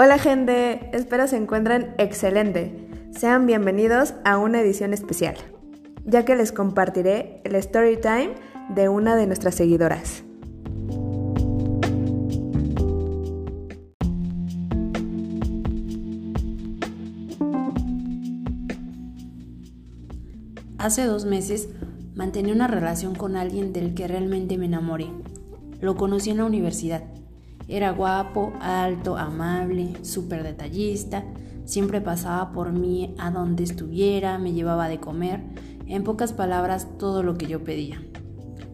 Hola gente, espero se encuentren excelente. Sean bienvenidos a una edición especial, ya que les compartiré el story time de una de nuestras seguidoras. Hace dos meses mantenía una relación con alguien del que realmente me enamoré. Lo conocí en la universidad era guapo, alto, amable, súper detallista, siempre pasaba por mí a donde estuviera, me llevaba de comer, en pocas palabras todo lo que yo pedía.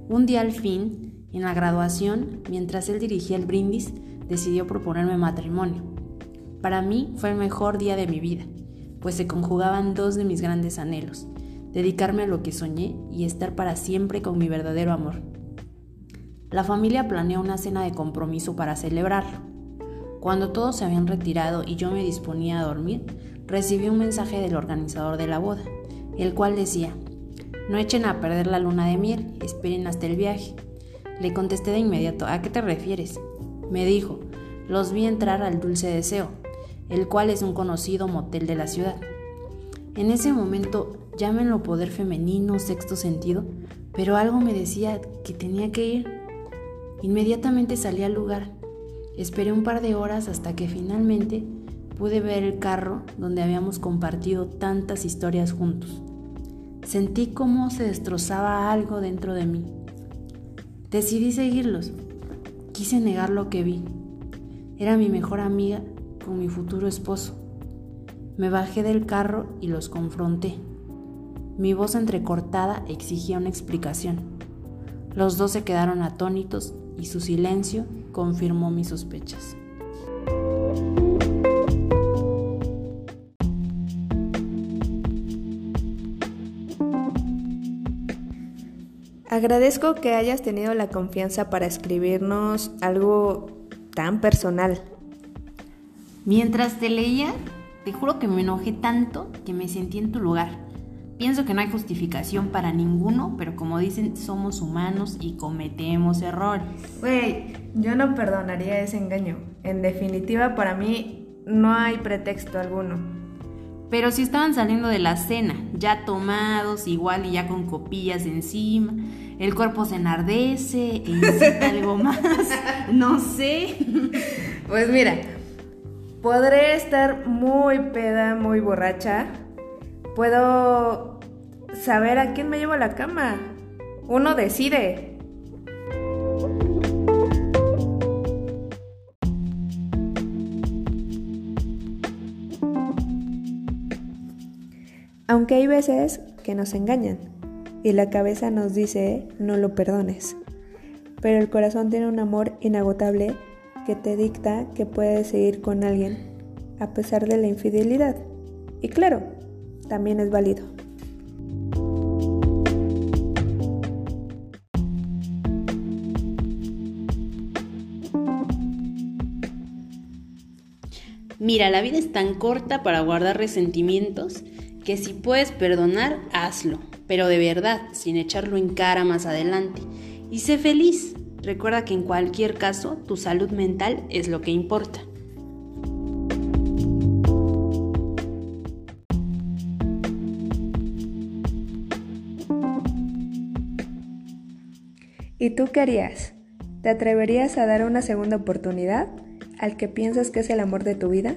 Un día al fin, en la graduación, mientras él dirigía el brindis, decidió proponerme matrimonio. Para mí fue el mejor día de mi vida, pues se conjugaban dos de mis grandes anhelos, dedicarme a lo que soñé y estar para siempre con mi verdadero amor. La familia planeó una cena de compromiso para celebrarlo. Cuando todos se habían retirado y yo me disponía a dormir, recibí un mensaje del organizador de la boda, el cual decía, no echen a perder la luna de miel, esperen hasta el viaje. Le contesté de inmediato, ¿a qué te refieres? Me dijo, los vi entrar al Dulce Deseo, el cual es un conocido motel de la ciudad. En ese momento, llámenlo poder femenino, sexto sentido, pero algo me decía que tenía que ir. Inmediatamente salí al lugar. Esperé un par de horas hasta que finalmente pude ver el carro donde habíamos compartido tantas historias juntos. Sentí cómo se destrozaba algo dentro de mí. Decidí seguirlos. Quise negar lo que vi. Era mi mejor amiga con mi futuro esposo. Me bajé del carro y los confronté. Mi voz entrecortada exigía una explicación. Los dos se quedaron atónitos y su silencio confirmó mis sospechas. Agradezco que hayas tenido la confianza para escribirnos algo tan personal. Mientras te leía, te juro que me enojé tanto que me sentí en tu lugar. Pienso que no hay justificación para ninguno, pero como dicen, somos humanos y cometemos errores. Güey, yo no perdonaría ese engaño. En definitiva, para mí no hay pretexto alguno. Pero si estaban saliendo de la cena, ya tomados, igual y ya con copillas encima, el cuerpo se enardece e incita algo más, no sé. Pues mira, podré estar muy peda, muy borracha, Puedo saber a quién me llevo a la cama. Uno decide. Aunque hay veces que nos engañan y la cabeza nos dice no lo perdones, pero el corazón tiene un amor inagotable que te dicta que puedes seguir con alguien a pesar de la infidelidad. Y claro, también es válido. Mira, la vida es tan corta para guardar resentimientos que si puedes perdonar, hazlo, pero de verdad, sin echarlo en cara más adelante. Y sé feliz. Recuerda que en cualquier caso, tu salud mental es lo que importa. ¿Y tú qué harías? ¿Te atreverías a dar una segunda oportunidad al que piensas que es el amor de tu vida?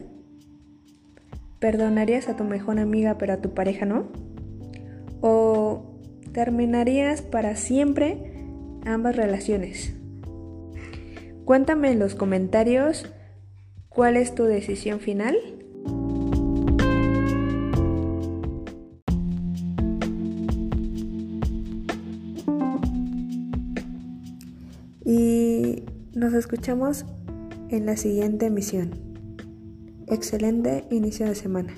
¿Perdonarías a tu mejor amiga pero a tu pareja no? ¿O terminarías para siempre ambas relaciones? Cuéntame en los comentarios cuál es tu decisión final. Nos escuchamos en la siguiente emisión. Excelente inicio de semana.